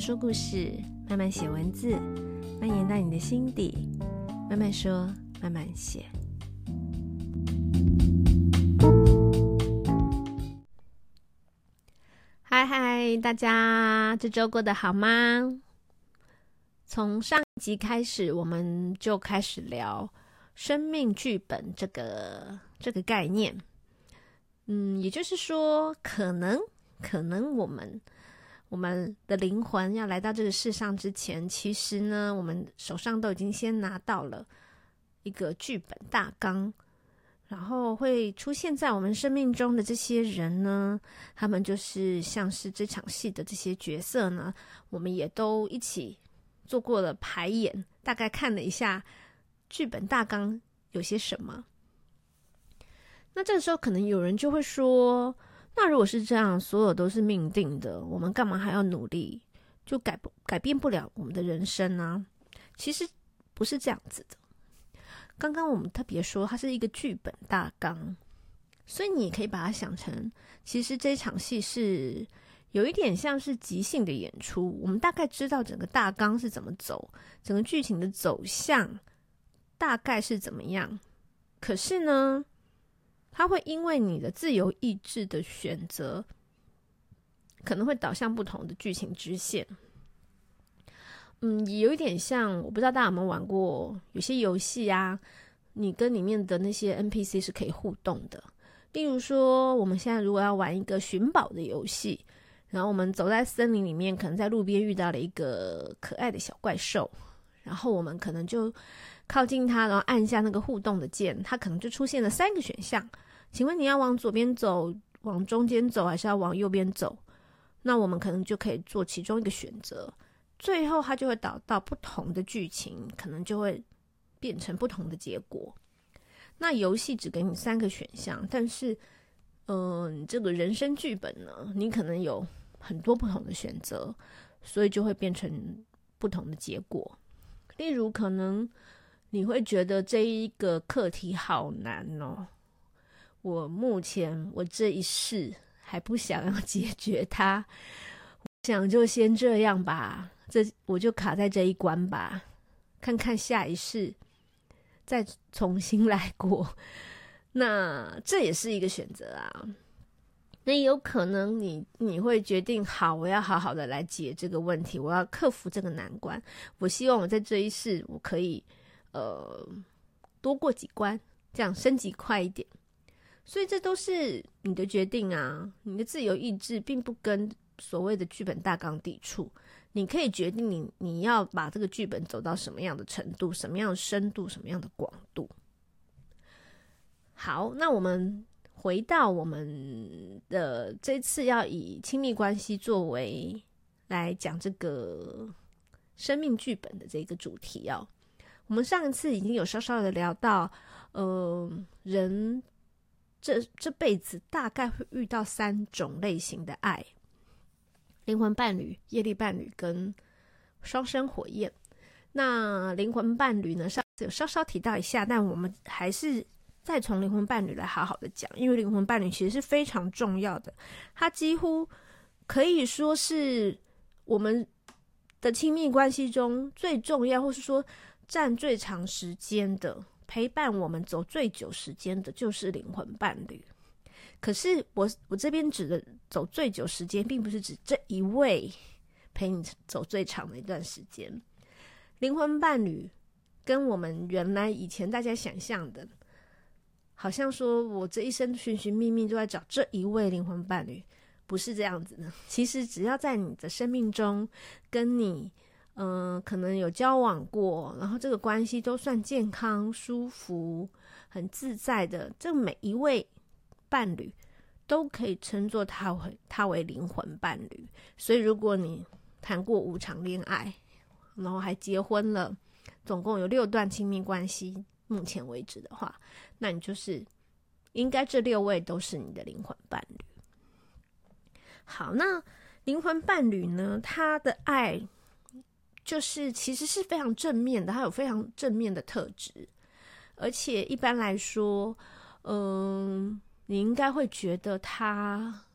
说故事，慢慢写文字，蔓延到你的心底。慢慢说，慢慢写。嗨嗨，大家这周过得好吗？从上一集开始，我们就开始聊生命剧本这个这个概念。嗯，也就是说，可能可能我们。我们的灵魂要来到这个世上之前，其实呢，我们手上都已经先拿到了一个剧本大纲，然后会出现在我们生命中的这些人呢，他们就是像是这场戏的这些角色呢，我们也都一起做过了排演，大概看了一下剧本大纲有些什么。那这个时候，可能有人就会说。那如果是这样，所有都是命定的，我们干嘛还要努力？就改不改变不了我们的人生呢？其实不是这样子的。刚刚我们特别说，它是一个剧本大纲，所以你可以把它想成，其实这场戏是有一点像是即兴的演出。我们大概知道整个大纲是怎么走，整个剧情的走向大概是怎么样。可是呢，它会因为你的自由意志的选择，可能会导向不同的剧情支线。嗯，也有一点像，我不知道大家有没有玩过，有些游戏啊，你跟里面的那些 NPC 是可以互动的。例如说，我们现在如果要玩一个寻宝的游戏，然后我们走在森林里面，可能在路边遇到了一个可爱的小怪兽，然后我们可能就。靠近它，然后按下那个互动的键，它可能就出现了三个选项。请问你要往左边走，往中间走，还是要往右边走？那我们可能就可以做其中一个选择。最后它就会导到不同的剧情，可能就会变成不同的结果。那游戏只给你三个选项，但是，嗯，这个人生剧本呢，你可能有很多不同的选择，所以就会变成不同的结果。例如可能。你会觉得这一个课题好难哦。我目前我这一世还不想要 解决它，想就先这样吧。这我就卡在这一关吧，看看下一世再重新来过。那这也是一个选择啊。那有可能你你会决定，好，我要好好的来解这个问题，我要克服这个难关。我希望我在这一世我可以。呃，多过几关，这样升级快一点。所以这都是你的决定啊，你的自由意志并不跟所谓的剧本大纲抵触。你可以决定你你要把这个剧本走到什么样的程度，什么样的深度，什么样的广度。好，那我们回到我们的这次要以亲密关系作为来讲这个生命剧本的这个主题哦。我们上一次已经有稍稍的聊到，呃，人这这辈子大概会遇到三种类型的爱：灵魂伴侣、业力伴侣跟双生火焰。那灵魂伴侣呢，上次有稍稍提到一下，但我们还是再从灵魂伴侣来好好的讲，因为灵魂伴侣其实是非常重要的，它几乎可以说是我们的亲密关系中最重要，或是说。占最长时间的陪伴，我们走最久时间的，就是灵魂伴侣。可是我我这边指的走最久时间，并不是指这一位陪你走最长的一段时间。灵魂伴侣跟我们原来以前大家想象的，好像说我这一生寻寻觅觅都在找这一位灵魂伴侣，不是这样子的。其实只要在你的生命中跟你。嗯、可能有交往过，然后这个关系都算健康、舒服、很自在的。这每一位伴侣都可以称作他为他为灵魂伴侣。所以，如果你谈过五场恋爱，然后还结婚了，总共有六段亲密关系，目前为止的话，那你就是应该这六位都是你的灵魂伴侣。好，那灵魂伴侣呢？他的爱。就是其实是非常正面的，它有非常正面的特质，而且一般来说，嗯，你应该会觉得他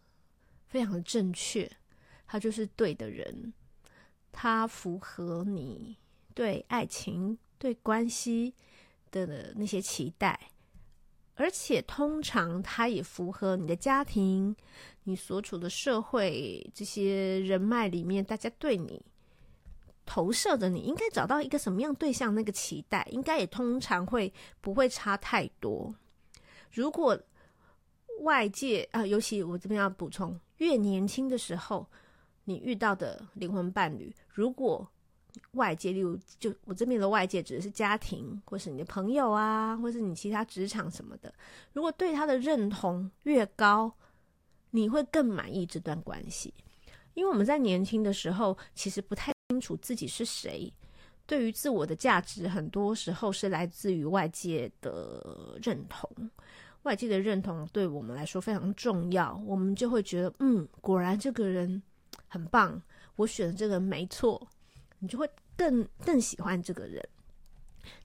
非常的正确，他就是对的人，他符合你对爱情、对关系的那些期待，而且通常它也符合你的家庭、你所处的社会这些人脉里面，大家对你投射的，你应该找到一个什么样对象，那个期待应该也通常会不会差太多。如果外界啊、尤其我这边要补充，越年轻的时候，你遇到的灵魂伴侣，如果外界，例如就我这边的外界指的是家庭，或是你的朋友啊，或是你其他职场什么的，如果对他的认同越高，你会更满意这段关系。因为我们在年轻的时候，其实不太清楚自己是谁，对于自我的价值，很多时候是来自于外界的认同。外界的认同对我们来说非常重要，我们就会觉得，嗯，果然这个人很棒，我选的这个没错，你就会更更喜欢这个人。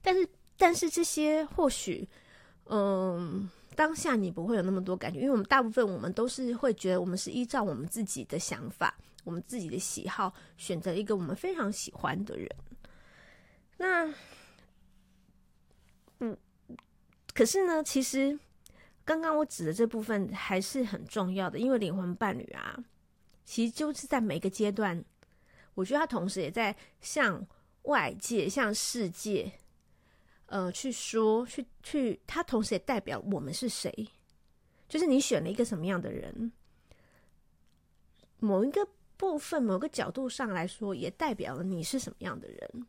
但是，但是这些或许，嗯，当下你不会有那么多感觉，因为我们大部分我们都是会觉得，我们是依照我们自己的想法、我们自己的喜好，选择一个我们非常喜欢的人。那，嗯，可是呢，其实。刚刚我指的这部分还是很重要的，因为灵魂伴侣啊，其实就是在每个阶段，我觉得他同时也在向外界、向世界，呃，去说、去去，他同时也代表我们是谁，就是你选了一个什么样的人，某一个部分、某个角度上来说，也代表了你是什么样的人，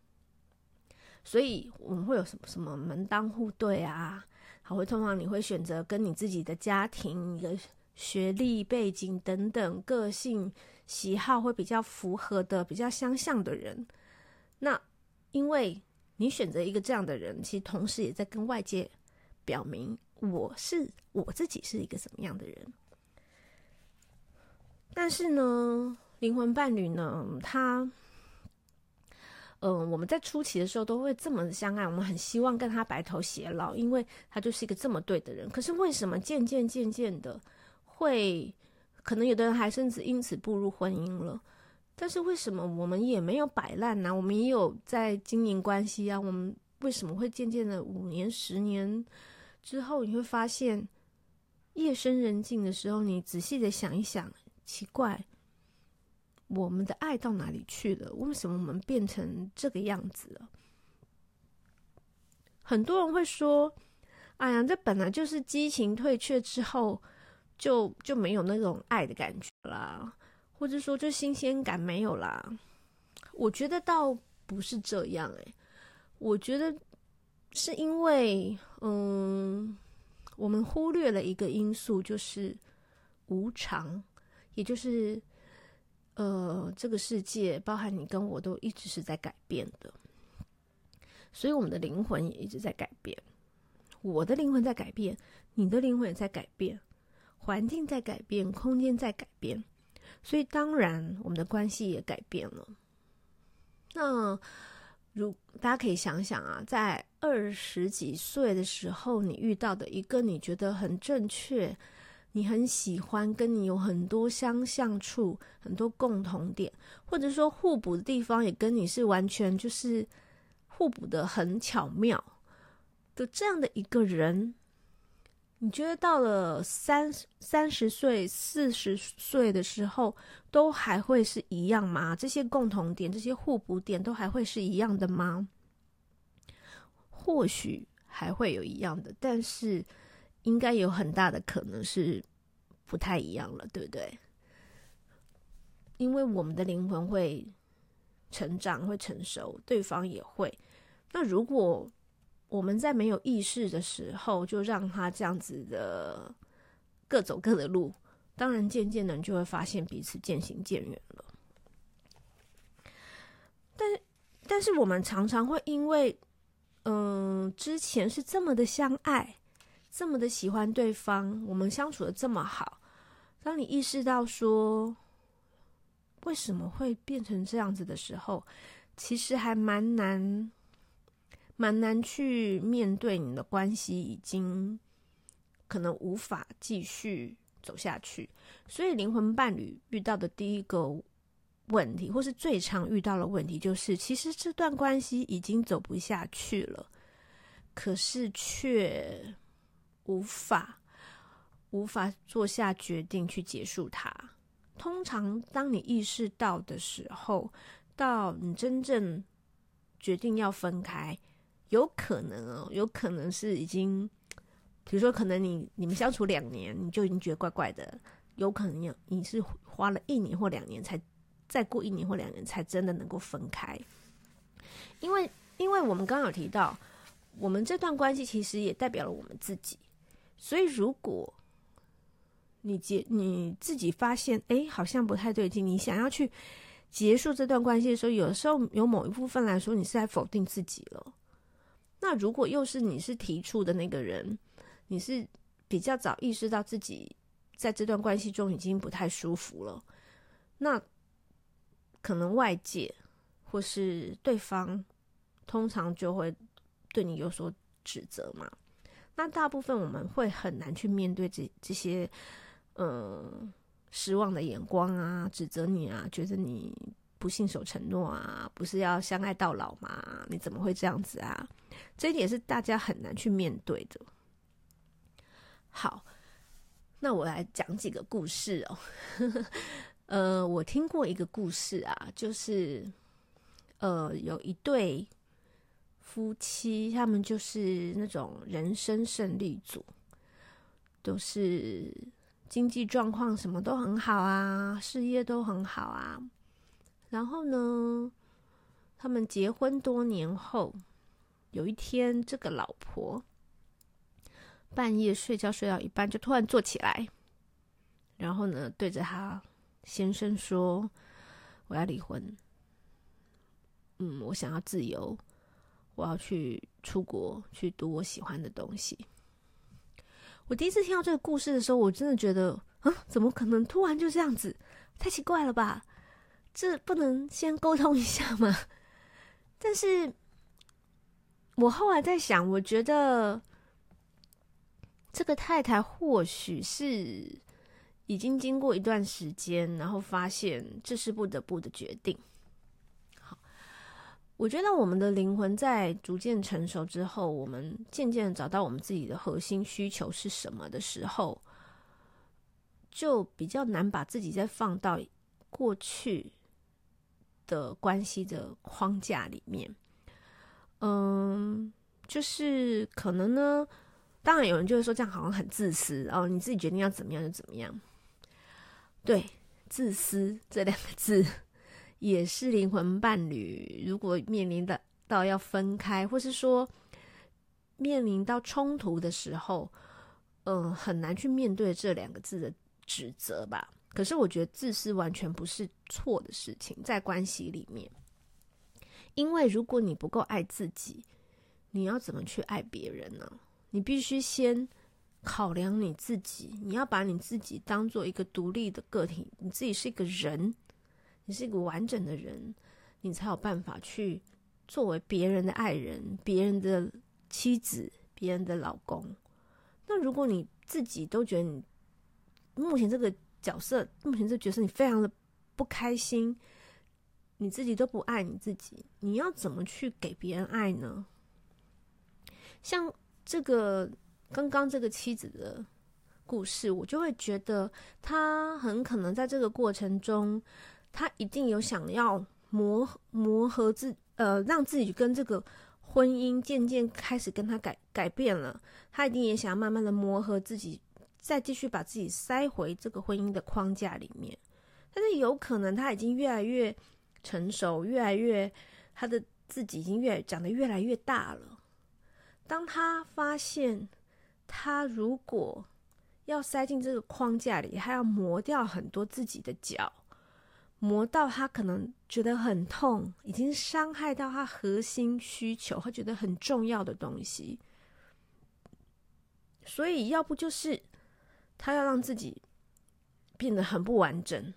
所以我们会有什么什么门当户对啊。好，会通常你会选择跟你自己的家庭、你的学历背景等等、个性喜好会比较符合的、比较相像的人。那因为你选择一个这样的人，其实同时也在跟外界表明我是我自己是一个什么样的人。但是呢，灵魂伴侣呢，他。嗯，我们在初期的时候都会这么相爱，我们很希望跟他白头偕老，因为他就是一个这么对的人。可是为什么渐渐渐渐的会，可能有的人还甚至因此步入婚姻了？但是为什么我们也没有摆烂呢？我们也有在经营关系啊。我们为什么会渐渐的五年、十年之后，你会发现夜深人静的时候，你仔细的想一想，奇怪。我们的爱到哪里去了？为什么我们变成这个样子了？很多人会说：“哎呀，这本来就是激情退却之后，就就没有那种爱的感觉啦，或者说就新鲜感没有啦。”我觉得倒不是这样，哎，我觉得是因为，嗯，我们忽略了一个因素，就是无常，也就是。呃，这个世界包含你跟我都一直是在改变的，所以我们的灵魂也一直在改变。我的灵魂在改变，你的灵魂也在改变，环境在改变，空间在改变，所以当然我们的关系也改变了。那如大家可以想想啊，在二十几岁的时候，你遇到的一个你觉得很正确。你很喜欢跟你有很多相像处，很多共同点，或者说互补的地方，也跟你是完全就是互补的很巧妙的这样的一个人，你觉得到了三三十岁、四十岁的时候，都还会是一样吗？这些共同点、这些互补点都还会是一样的吗？或许还会有一样的，但是。应该有很大的可能是不太一样了，对不对？因为我们的灵魂会成长，会成熟，对方也会。那如果我们在没有意识的时候，就让他这样子的各走各的路，当然渐渐的就会发现彼此渐行渐远了。但但是我们常常会因为，嗯、之前是这么的相爱。这么的喜欢对方，我们相处的这么好，当你意识到说为什么会变成这样子的时候，其实还蛮难，蛮难去面对你的关系已经可能无法继续走下去。所以灵魂伴侣遇到的第一个问题，或是最常遇到的问题，就是其实这段关系已经走不下去了，可是却无法无法做下决定去结束它。通常，当你意识到的时候，到你真正决定要分开，有可能哦，有可能是已经，比如说，可能你你们相处两年，你就已经觉得怪怪的。有可能有你是花了一年或两年才，再过一年或两年才真的能够分开，因为因为我们刚刚有提到，我们这段关系其实也代表了我们自己，所以如果你结你自己发现哎好像不太对劲，你想要去结束这段关系的时候，有时候有某一部分来说你是在否定自己了。那如果又是你是提出的那个人，你是比较早意识到自己。在这段关系中已经不太舒服了，那可能外界或是对方通常就会对你有所指责嘛。那大部分我们会很难去面对这这些嗯失望的眼光啊，指责你啊，觉得你不信守承诺啊，不是要相爱到老吗？你怎么会这样子啊？这一点是大家很难去面对的。好。那我来讲几个故事哦，呃，我听过一个故事啊，就是呃，有一对夫妻，他们就是那种人生胜利组，都是经济状况什么都很好啊，事业都很好啊。然后呢，他们结婚多年后，有一天，这个老婆。半夜睡觉睡到一半，就突然坐起来，然后呢，对着他先生说：“我要离婚。嗯，我想要自由，我要去出国去读我喜欢的东西。”我第一次听到这个故事的时候，我真的觉得啊，怎么可能突然就这样子？太奇怪了吧？这不能先沟通一下吗？但是我后来在想，我觉得。这个太太或许是已经经过一段时间，然后发现这是不得不的决定。我觉得我们的灵魂在逐渐成熟之后，我们渐渐找到我们自己的核心需求是什么的时候，就比较难把自己再放到过去的关系的框架里面。嗯，就是可能呢。当然，有人就会说这样好像很自私哦，你自己决定要怎么样就怎么样。对，自私这两个字也是灵魂伴侣如果面临的到要分开，或是说面临到冲突的时候，嗯，很难去面对这两个字的指责吧。可是我觉得自私完全不是错的事情，在关系里面，因为如果你不够爱自己，你要怎么去爱别人呢？你必须先考量你自己，你要把你自己当做一个独立的个体，你自己是一个人，你是一个完整的人，你才有办法去作为别人的爱人、别人的妻子、别人的老公。那如果你自己都觉得你目前这个角色、目前这个角色你非常的不开心，你自己都不爱你自己，你要怎么去给别人爱呢？像。这个刚刚这个妻子的故事，我就会觉得他很可能在这个过程中，他一定有想要磨磨合自呃，让自己跟这个婚姻渐渐开始跟他改改变了。他一定也想要慢慢的磨合自己，再继续把自己塞回这个婚姻的框架里面。但是有可能他已经越来越成熟，越来越他的自己已经越长得越来越大了。当他发现，他如果要塞进这个框架里，他要磨掉很多自己的角，磨到他可能觉得很痛，已经伤害到他核心需求，他觉得很重要的东西。所以，要不就是他要让自己变得很不完整，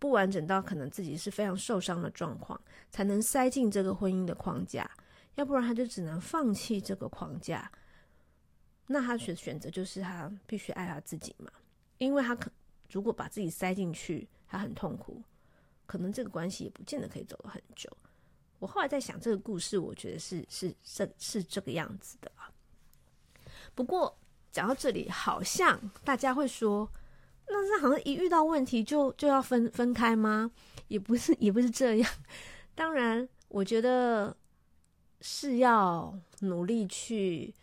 不完整到可能自己是非常受伤的状况，才能塞进这个婚姻的框架。要不然他就只能放弃这个框架，那他选选择就是他必须爱他自己嘛，因为他可如果把自己塞进去，他很痛苦，可能这个关系也不见得可以走了很久。我后来在想这个故事，我觉得是是是是这个样子的啊。不过讲到这里，好像大家会说，那是好像一遇到问题就就要分分开吗？也不是，也不是这样。当然，我觉得是要努力去，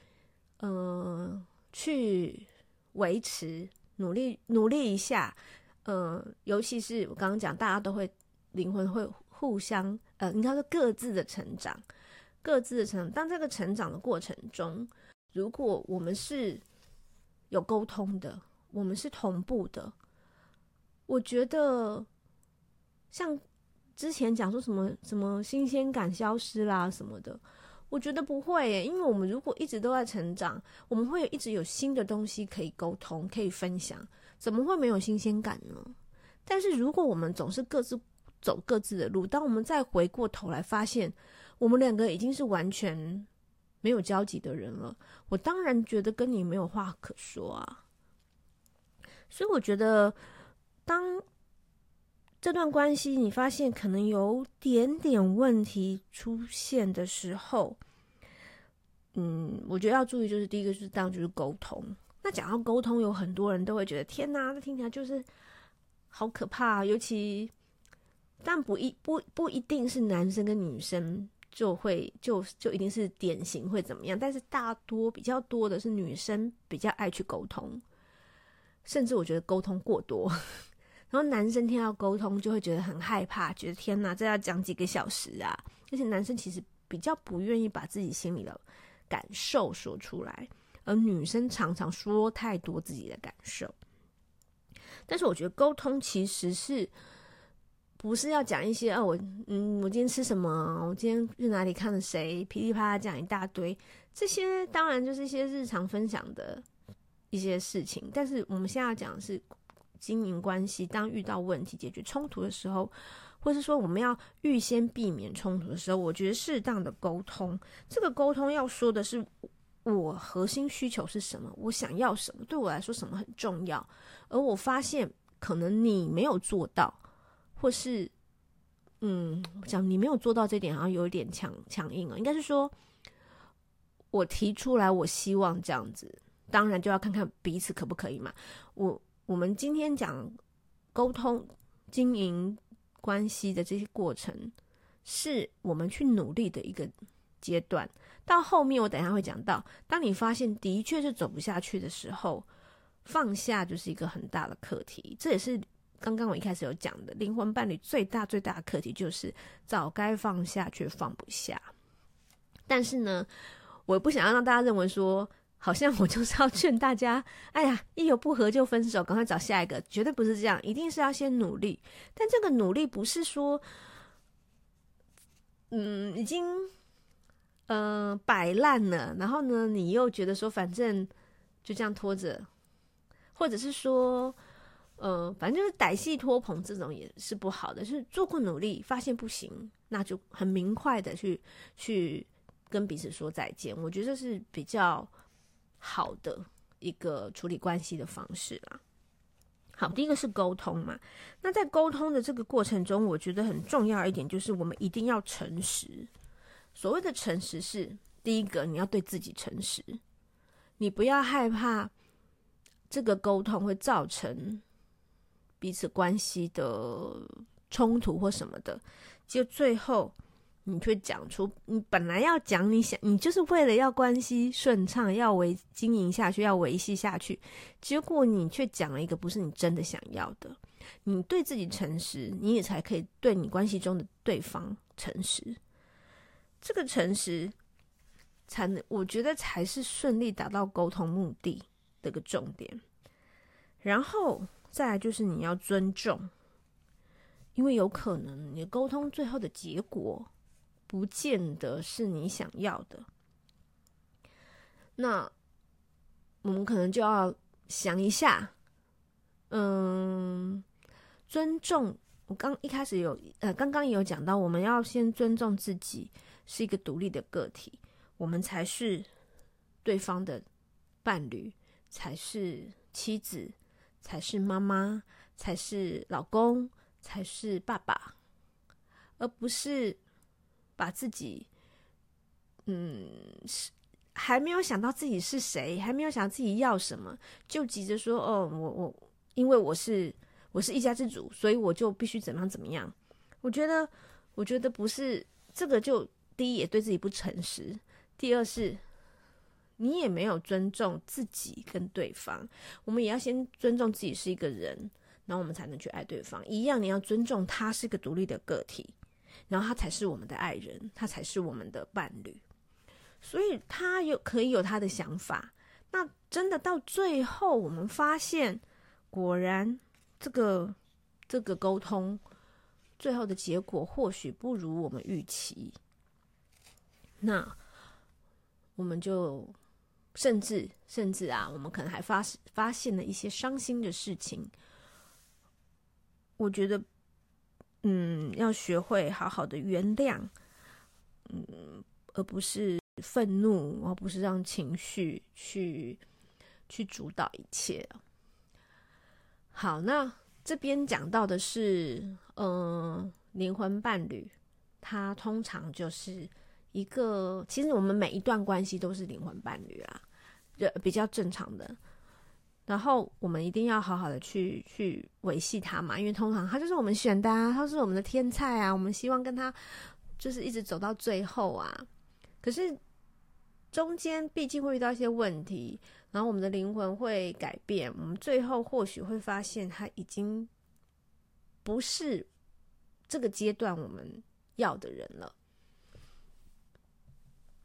嗯、去维持，努力努力一下。嗯、呃，尤其是我刚刚讲，大家都会灵魂会互相，呃，应该说各自的成长，各自的成长。当这个成长的过程中，如果我们是有沟通的，我们是同步的，我觉得像之前讲说什么什么新鲜感消失啦什么的，我觉得不会，因为我们如果一直都在成长，我们会一直有新的东西可以沟通，可以分享。怎么会没有新鲜感呢？但是如果我们总是各自走各自的路，当我们再回过头来发现，我们两个已经是完全没有交集的人了，我当然觉得跟你没有话可说啊。所以我觉得，当这段关系你发现可能有点点问题出现的时候，嗯，我觉得要注意，就是第一个就是当然就是沟通。那讲到沟通，有很多人都会觉得天哪，这听起来就是好可怕。尤其，但不一不不一定是男生跟女生就会就就一定是典型会怎么样。但是大多比较多的是女生比较爱去沟通，甚至我觉得沟通过多，然后男生听到沟通就会觉得很害怕，觉得天哪，这要讲几个小时啊！而且男生其实比较不愿意把自己心里的感受说出来。而女生常常说太多自己的感受，但是我觉得沟通其实是不是要讲一些哦，我嗯，我今天吃什么？我今天去哪里看了谁？噼里啪啦讲一大堆，这些当然就是一些日常分享的一些事情。但是我们现在要讲的是经营关系，当遇到问题、解决冲突的时候，或是说我们要预先避免冲突的时候，我觉得适当的沟通，这个沟通要说的是。我核心需求是什么？我想要什么？对我来说，什么很重要？而我发现，可能你没有做到，或是，嗯，讲你没有做到这点，好像有一点强强硬了。应该是说，我提出来，我希望这样子，当然就要看看彼此可不可以嘛。我我们今天讲沟通、经营关系的这些过程，是我们去努力的一个阶段。到后面，我等一下会讲到，当你发现的确是走不下去的时候，放下就是一个很大的课题。这也是刚刚我一开始有讲的，灵魂伴侣最大最大的课题就是早该放下却放不下。但是呢，我不想要让大家认为说，好像我就是要劝大家，哎呀，一有不合就分手，赶快找下一个，绝对不是这样，一定是要先努力。但这个努力不是说，嗯，已经。嗯、呃，摆烂了，然后呢，你又觉得说，反正就这样拖着，或者是说，呃，反正就是歹戏拖棚这种也是不好的。就是做过努力，发现不行，那就很明快的去去跟彼此说再见。我觉得这是比较好的一个处理关系的方式啦。好，第一个是沟通嘛。那在沟通的这个过程中，我觉得很重要一点就是，我们一定要诚实。所谓的诚实是，第一个，你要对自己诚实，你不要害怕这个沟通会造成彼此关系的冲突或什么的，就最后你却讲出你本来要讲，你想你就是为了要关系顺畅，要维经营下去，要维系下去，结果你却讲了一个不是你真的想要的。你对自己诚实，你也才可以对你关系中的对方诚实。这个诚实，才能我觉得才是顺利达到沟通目的的一个重点。然后再来就是你要尊重，因为有可能你沟通最后的结果不见得是你想要的。那我们可能就要想一下，嗯，尊重。我刚一开始有呃，刚刚也有讲到，我们要先尊重自己。是一个独立的个体，我们才是对方的伴侣，才是妻子，才是妈妈，才是老公，才是爸爸，而不是把自己，嗯，是还没有想到自己是谁，还没有想到自己要什么，就急着说：“哦，我我因为我是我是一家之主，所以我就必须怎么样怎么样。”我觉得，我觉得不是这个，就第一也对自己不诚实，第二是。你也没有尊重自己跟对方，我们也要先尊重自己是一个人，然后我们才能去爱对方。一样，你要尊重他是个独立的个体，然后他才是我们的爱人，他才是我们的伴侣。所以他有可以有他的想法。那真的到最后，我们发现，果然这个这个沟通最后的结果或许不如我们预期，那我们就。甚至甚至啊，我们可能还发发现了一些伤心的事情。我觉得，嗯，要学会好好的原谅，嗯，而不是愤怒，而不是让情绪去去主导一切。好，那这边讲到的是，嗯，灵魂伴侣，他通常就是。一个，其实我们每一段关系都是灵魂伴侣啦，就比较正常的。然后我们一定要好好的去去维系他嘛，因为通常他就是我们选的啊，他是我们的天菜啊，我们希望跟他就是一直走到最后啊。可是中间毕竟会遇到一些问题，然后我们的灵魂会改变，我们最后或许会发现他已经不是这个阶段我们要的人了。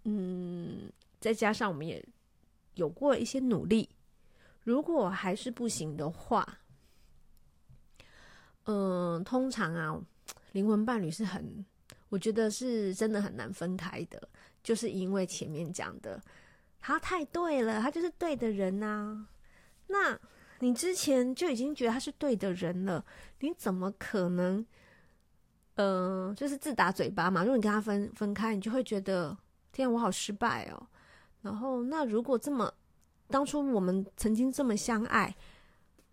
嗯，再加上我们也有过一些努力，如果还是不行的话，嗯、通常啊，灵魂伴侣是很，我觉得是真的很难分开的，就是因为前面讲的，他太对了，他就是对的人呐。那你之前就已经觉得他是对的人了，你怎么可能，呃，就是自打嘴巴嘛？如果你跟他分分开，你就会觉得。天，我好失败哦！然后，那如果这么，当初我们曾经这么相爱，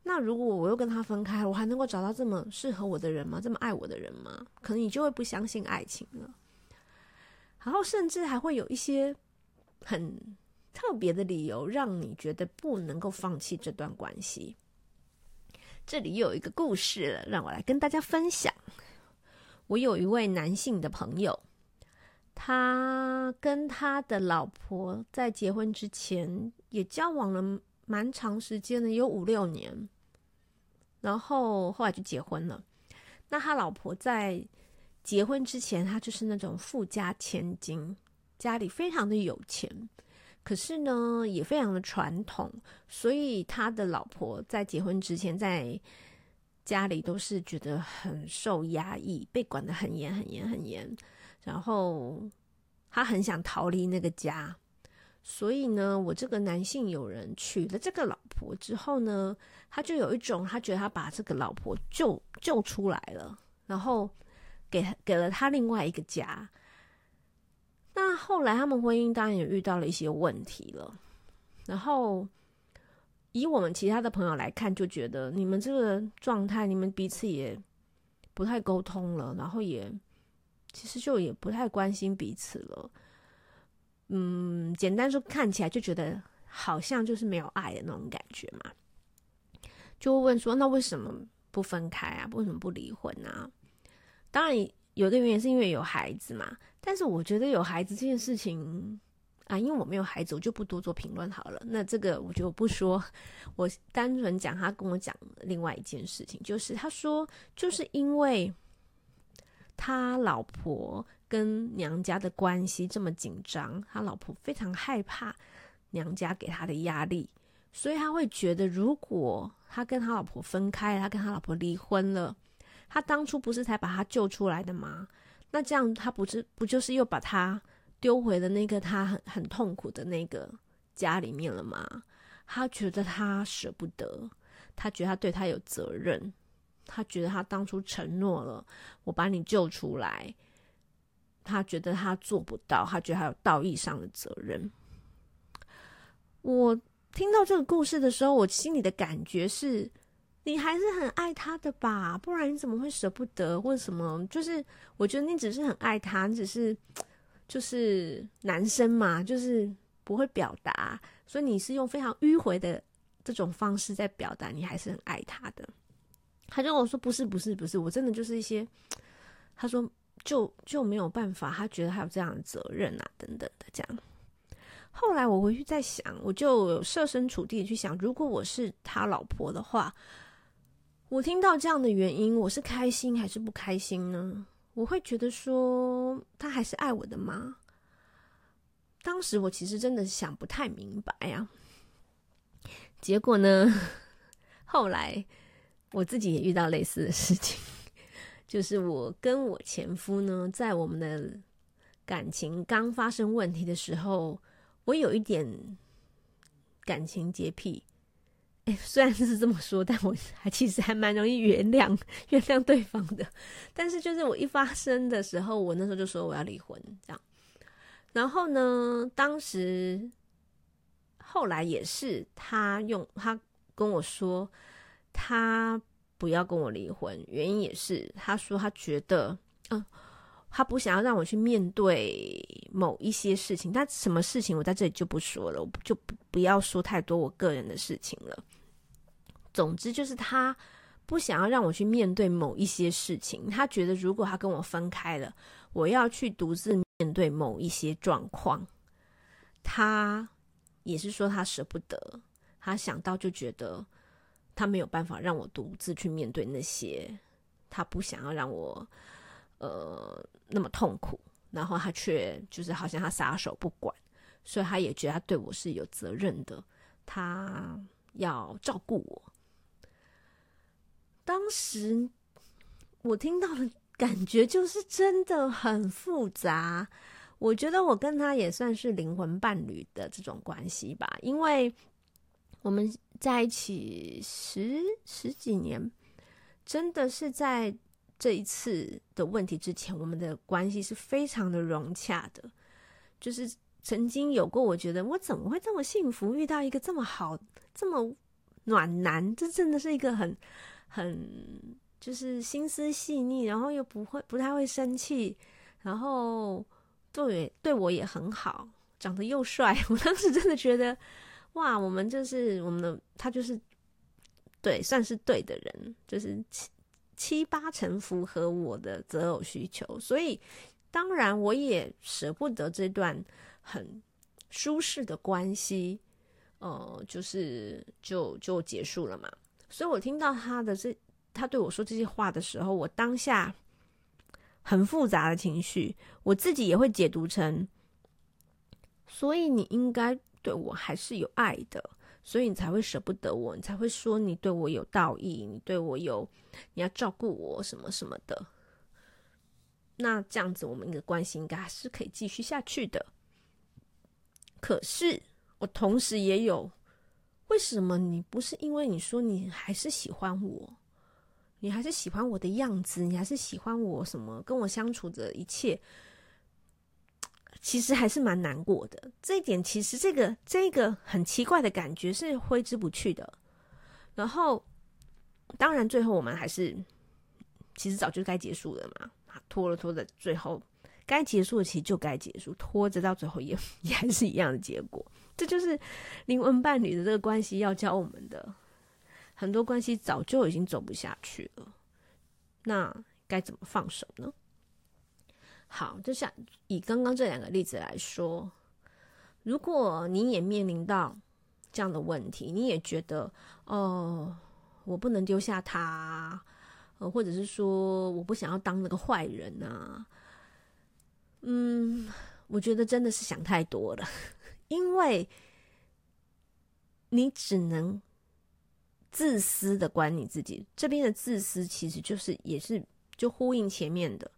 那如果我又跟他分开，我还能够找到这么适合我的人吗？这么爱我的人吗？可能你就会不相信爱情了。然后，甚至还会有一些很特别的理由，让你觉得不能够放弃这段关系。这里又有一个故事，让我来跟大家分享。我有一位男性的朋友。他跟他的老婆在结婚之前也交往了蛮长时间的，有五六年，然后后来就结婚了。那他老婆在结婚之前，他就是那种富家千金，家里非常的有钱，可是呢也非常的传统，所以他的老婆在结婚之前在家里都是觉得很受压抑，被管得很严很严很严。然后他很想逃离那个家，所以呢，我这个男性友人娶了这个老婆之后呢，他就有一种他觉得他把这个老婆救救出来了，然后给给了他另外一个家。那后来他们婚姻当然也遇到了一些问题了，然后以我们其他的朋友来看，就觉得你们这个状态，你们彼此也不太沟通了，然后也。其实就也不太关心彼此了，嗯，简单说，看起来就觉得好像就是没有爱的那种感觉嘛。就会问说，那为什么不分开啊？为什么不离婚啊？当然，有一个原因是因为有孩子嘛。但是我觉得有孩子这件事情啊，因为我没有孩子，我就不多做评论好了。那这个我就不说，我单纯讲他跟我讲另外一件事情，就是他说，就是因为。他老婆跟娘家的关系这么紧张，他老婆非常害怕娘家给他的压力，所以他会觉得，如果他跟他老婆分开，他跟他老婆离婚了，他当初不是才把他救出来的吗？那这样他不是不就是又把他丢回了那个他很很痛苦的那个家里面了吗？他觉得他舍不得，他觉得他对他有责任。他觉得他当初承诺了，我把你救出来，他觉得他做不到，他觉得他有道义上的责任。我听到这个故事的时候，我心里的感觉是，你还是很爱他的吧？不然你怎么会舍不得或者什么？就是我觉得你只是很爱他，你只是就是男生嘛，就是不会表达，所以你是用非常迂回的这种方式在表达，你还是很爱他的。他就跟我说不是不是不是，我真的就是一些，他说就就没有办法，他觉得他有这样的责任啊等等的这样。后来我回去再想，我就设身处地去想，如果我是他老婆的话。我听到这样的原因，我是开心还是不开心呢？我会觉得说他还是爱我的吗？当时我其实真的想不太明白啊。结果呢，后来我自己也遇到类似的事情，就是我跟我前夫呢，在我们的感情刚发生问题的时候，我有一点感情洁癖。哎，虽然是这么说，但我还其实还蛮容易原谅原谅对方的。但是就是我一发生的时候，我那时候就说我要离婚，这样。然后呢，当时后来也是他用他跟我说，他不要跟我离婚，原因也是他说他觉得，嗯、他不想要让我去面对某一些事情。但什么事情我在这里就不说了，我就不不要说太多我个人的事情了。总之就是他不想要让我去面对某一些事情，他觉得如果他跟我分开了，我要去独自面对某一些状况。他也是说他舍不得，他想到就觉得他没有办法让我独自去面对那些，他不想要让我呃那么痛苦，然后他却就是好像他撒手不管，所以他也觉得他对我是有责任的，他要照顾我。当时我听到的感觉就是真的很复杂。我觉得我跟他也算是灵魂伴侣的这种关系吧，因为我们在一起十十几年，真的是在这一次的问题之前，我们的关系是非常的融洽的。就是曾经有过，我觉得我怎么会这么幸福，遇到一个这么好、这么暖男，这真的是一个很。很就是心思细腻，然后又不会不太会生气，然后对对我也很好，长得又帅。我当时真的觉得，哇，我们就是我们的他就是对，算是对的人，就是七七八成符合我的择偶需求。所以当然我也舍不得这段很舒适的关系，呃，就是就就结束了嘛。所以我听到他的这，他对我说这些话的时候，我当下很复杂的情绪，我自己也会解读成，所以你应该对我还是有爱的，所以你才会舍不得我，你才会说你对我有道义，你对我有，你要照顾我什么什么的。那这样子，我们的关系应该还是可以继续下去的。可是我同时也有。为什么你不是因为你说你还是喜欢我，你还是喜欢我的样子，你还是喜欢我什么跟我相处的一切，其实还是蛮难过的。这一点其实这个这个很奇怪的感觉是挥之不去的。然后，当然最后我们还是其实早就该结束了嘛，拖了拖的，最后该结束的其实就该结束，拖着到最后也 也还是一样的结果。这就是灵魂伴侣的这个关系要教我们的，很多关系早就已经走不下去了，那该怎么放手呢？好，就像以刚刚这两个例子来说，如果你也面临到这样的问题，你也觉得哦，我不能丢下他，呃，或者是说我不想要当那个坏人啊，嗯，我觉得真的是想太多了。因为你只能自私的管你自己，这边的自私其实就是也是就呼应前面的。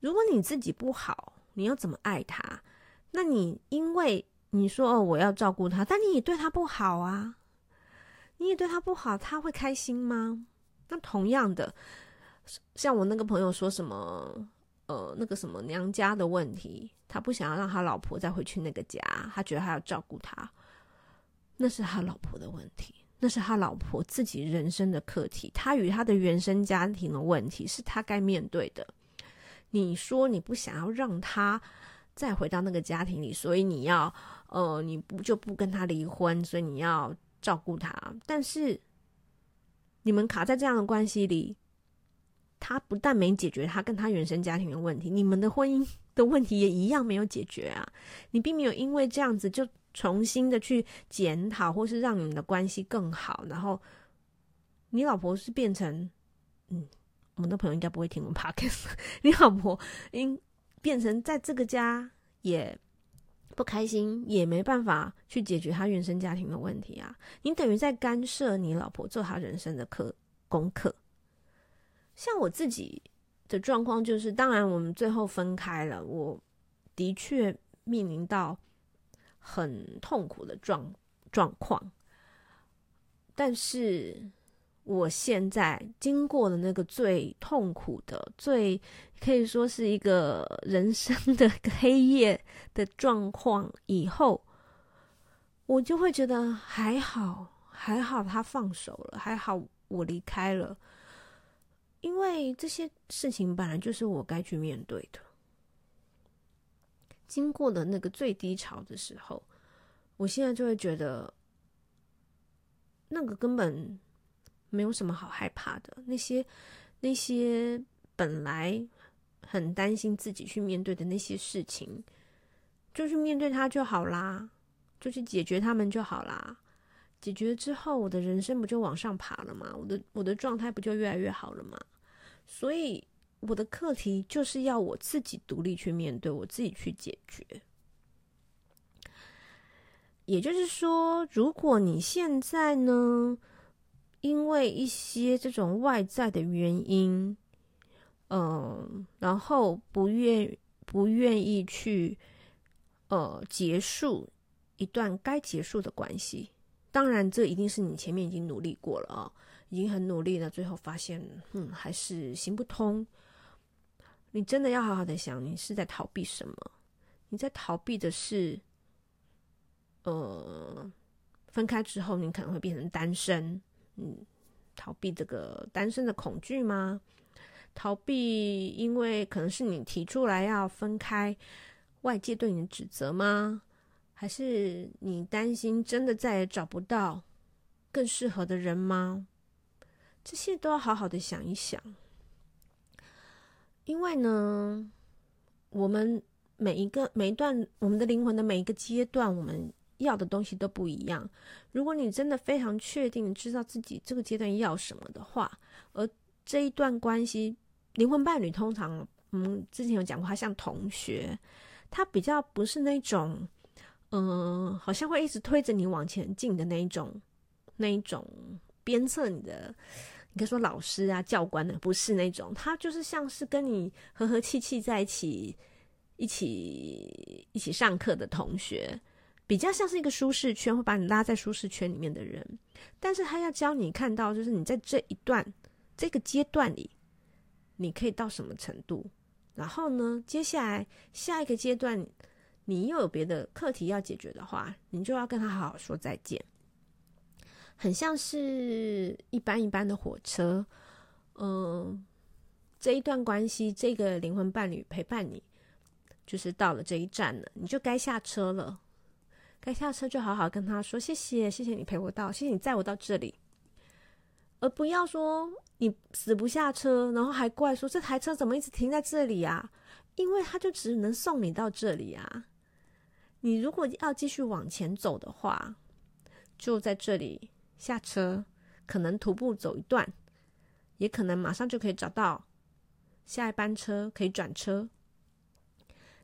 如果你自己不好，你要怎么爱他？那你因为你说哦，我要照顾他，但你也对他不好啊，你也对他不好，他会开心吗？那同样的，像我那个朋友说什么。呃，那个什么娘家的问题，他不想要让他老婆再回去那个家，他觉得他要照顾他，那是他老婆的问题，那是他老婆自己人生的课题，他与他的原生家庭的问题是他该面对的。你说你不想要让他再回到那个家庭里，所以你要呃，你不就不跟他离婚，所以你要照顾他。但是你们卡在这样的关系里，他不但没解决他跟他原生家庭的问题，你们的婚姻的问题也一样没有解决啊！你并没有因为这样子就。重新的去检讨，或是让你们的关系更好，然后你老婆是变成，嗯，我们的朋友应该不会听我们 podcast。你老婆应变成在这个家也不开心，也没办法去解决他原生家庭的问题啊！你等于在干涉你老婆做他人生的课功课。像我自己的状况就是，当然我们最后分开了，我的确面临到。很痛苦的状状况，但是我现在经过了那个最痛苦的、最可以说是一个人生的黑夜的状况以后，我就会觉得还好，还好他放手了，还好我离开了，因为这些事情本来就是我该去面对的。经过了那个最低潮的时候，我现在就会觉得，那个根本没有什么好害怕的。那些那些本来很担心自己去面对的那些事情，就去面对它就好啦，就去解决它们就好啦。解决之后，我的人生不就往上爬了吗？我的我的状态不就越来越好了吗？所以。我的课题就是要我自己独立去面对，我自己去解决。也就是说，如果你现在呢，因为一些这种外在的原因，嗯、呃，然后不愿不愿意去呃结束一段该结束的关系，当然这一定是你前面已经努力过了啊、哦，已经很努力了，最后发现嗯还是行不通。你真的要好好的想，你是在逃避什么？你在逃避的是，呃，分开之后你可能会变成单身，嗯，逃避这个单身的恐惧吗？逃避，因为可能是你提出来要分开，外界对你的指责吗？还是你担心真的再也找不到更适合的人吗？这些都要好好的想一想。因为呢，我们每一个每一段我们的灵魂的每一个阶段，我们要的东西都不一样。如果你真的非常确定知道自己这个阶段要什么的话，而这一段关系，灵魂伴侣通常，嗯，之前有讲过，他像同学，他比较不是那种，嗯、好像会一直推着你往前进的那一种，那一种鞭策你的。你可以说老师啊、教官呢，不是那种，他就是像是跟你和和气气在一起，一起一起上课的同学，比较像是一个舒适圈，会把你拉在舒适圈里面的人。但是他要教你看到，就是你在这一段这个阶段里，你可以到什么程度。然后呢，接下来下一个阶段，你又有别的课题要解决的话，你就要跟他好好说再见。很像是一班一班的火车，嗯，这一段关系，这个灵魂伴侣陪伴你，就是到了这一站了，你就该下车了。该下车就好好跟他说谢谢，谢谢你陪我到，谢谢你载我到这里，而不要说你死不下车，然后还怪说这台车怎么一直停在这里啊？因为他就只能送你到这里啊。你如果要继续往前走的话，就在这里。下车，可能徒步走一段，也可能马上就可以找到下一班车，可以转车，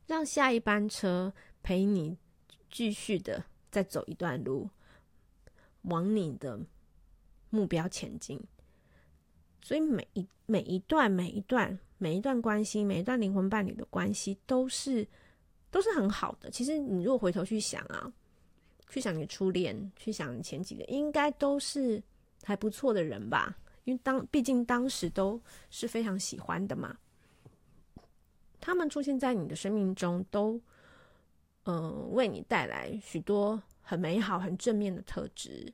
让下一班车陪你继续的再走一段路，往你的目标前进。所以每一每一段每一段每一段关系，每一段灵魂伴侣的关系，都是都是很好的。其实你如果回头去想啊。去想你初恋，去想你前几个，应该都是还不错的人吧？因为当毕竟当时都是非常喜欢的嘛。他们出现在你的生命中，都嗯、呃、为你带来许多很美好、很正面的特质，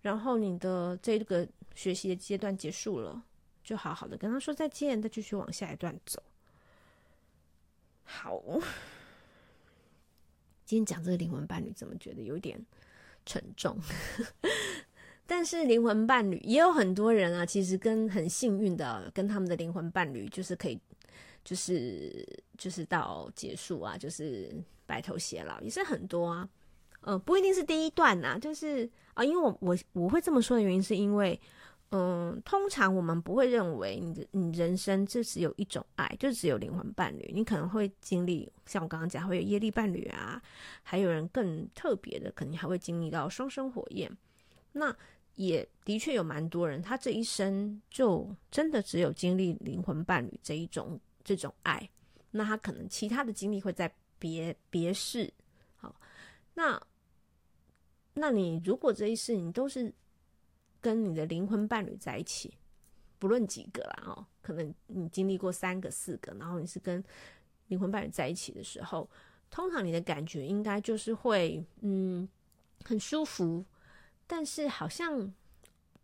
然后你的这个学习的阶段结束了，就好好的跟他说再见，再继续往下一段走。好，今天讲这个灵魂伴侣，怎么觉得有点沉重？但是灵魂伴侣也有很多人啊，其实跟很幸运的跟他们的灵魂伴侣，就是可以，就是就是到结束啊，就是白头偕老，也是很多啊。呃，不一定是第一段呐、啊，就是啊，因为我我我会这么说的原因，是因为，嗯、通常我们不会认为你的你人生就只有一种爱，就只有灵魂伴侣，你可能会经历像我刚刚讲，会有业力伴侣啊，还有人更特别的，可能还会经历到双生火焰，那。也的确有蛮多人，他这一生就真的只有经历灵魂伴侣这一种这种爱，那他可能其他的经历会在别别世。好，那那你如果这一世你都是跟你的灵魂伴侣在一起，不论几个啦哦，可能你经历过三个、四个，然后你是跟灵魂伴侣在一起的时候，通常你的感觉应该就是会嗯很舒服。但是好像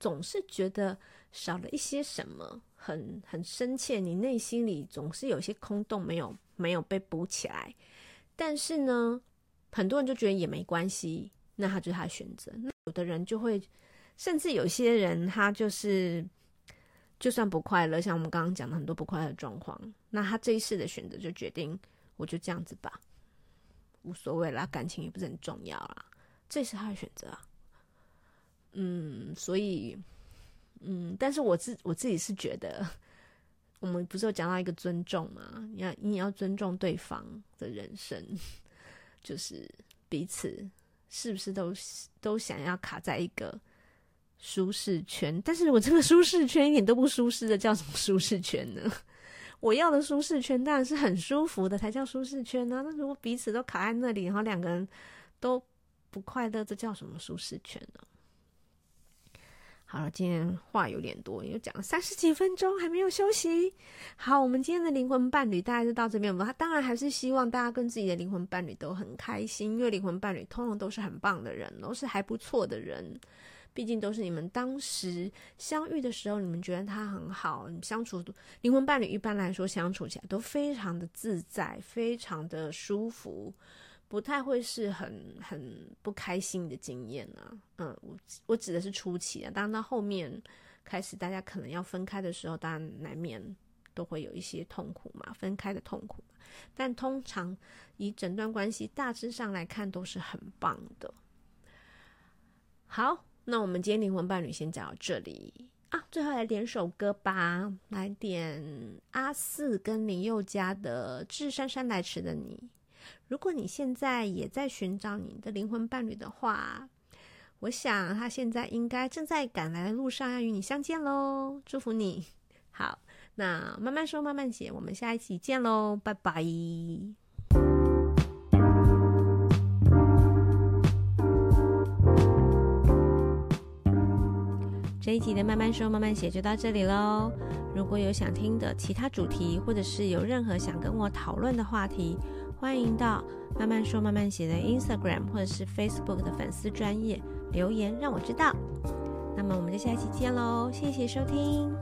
总是觉得少了一些什么，很很深切，你内心里总是有些空洞，没有没有被补起来。但是呢，很多人就觉得也没关系，那他就是他的选择。那有的人就会，甚至有些人他就是，就算不快乐，像我们刚刚讲的很多不快乐状况，那他这一世的选择就决定，我就这样子吧，无所谓啦，感情也不是很重要啦，这是他的选择啊。嗯，所以，嗯，但是我自我自己是觉得，我们不是有讲到一个尊重吗？你要你要尊重对方的人生，就是彼此是不是都都想要卡在一个舒适圈？但是我这个舒适圈一点都不舒适的，叫什么舒适圈呢？我要的舒适圈当然是很舒服的才叫舒适圈呢。那如果彼此都卡在那里，然后两个人都不快乐，这叫什么舒适圈呢？好了，今天话有点多，又讲了三十几分钟，还没有休息。好，我们今天的灵魂伴侣大概就到这边。我当然还是希望大家跟自己的灵魂伴侣都很开心，因为灵魂伴侣通常都是很棒的人，都是还不错的人。毕竟都是你们当时相遇的时候，你们觉得他很好，你相处灵魂伴侣一般来说相处起来都非常的自在，非常的舒服。不太会是很很不开心的经验呢、嗯，我我指的是初期啊，当然到后面开始大家可能要分开的时候，当然难免都会有一些痛苦嘛，分开的痛苦。但通常以整段关系大致上来看都是很棒的。好，那我们今天灵魂伴侣先讲到这里啊，最后来点首歌吧，来点阿四跟林宥嘉的《致姗姗来迟的你》。如果你现在也在寻找你的灵魂伴侣的话，我想他现在应该正在赶来的路上，要与你相见喽！祝福你。好，那慢慢说，慢慢写，我们下一期见喽，拜拜。这一集的慢慢说，慢慢写就到这里喽。如果有想听的其他主题，或者是有任何想跟我讨论的话题，欢迎到慢慢说慢慢写的 Instagram 或者是 Facebook 的粉丝专页留言，让我知道。那么我们就下期见喽，谢谢收听。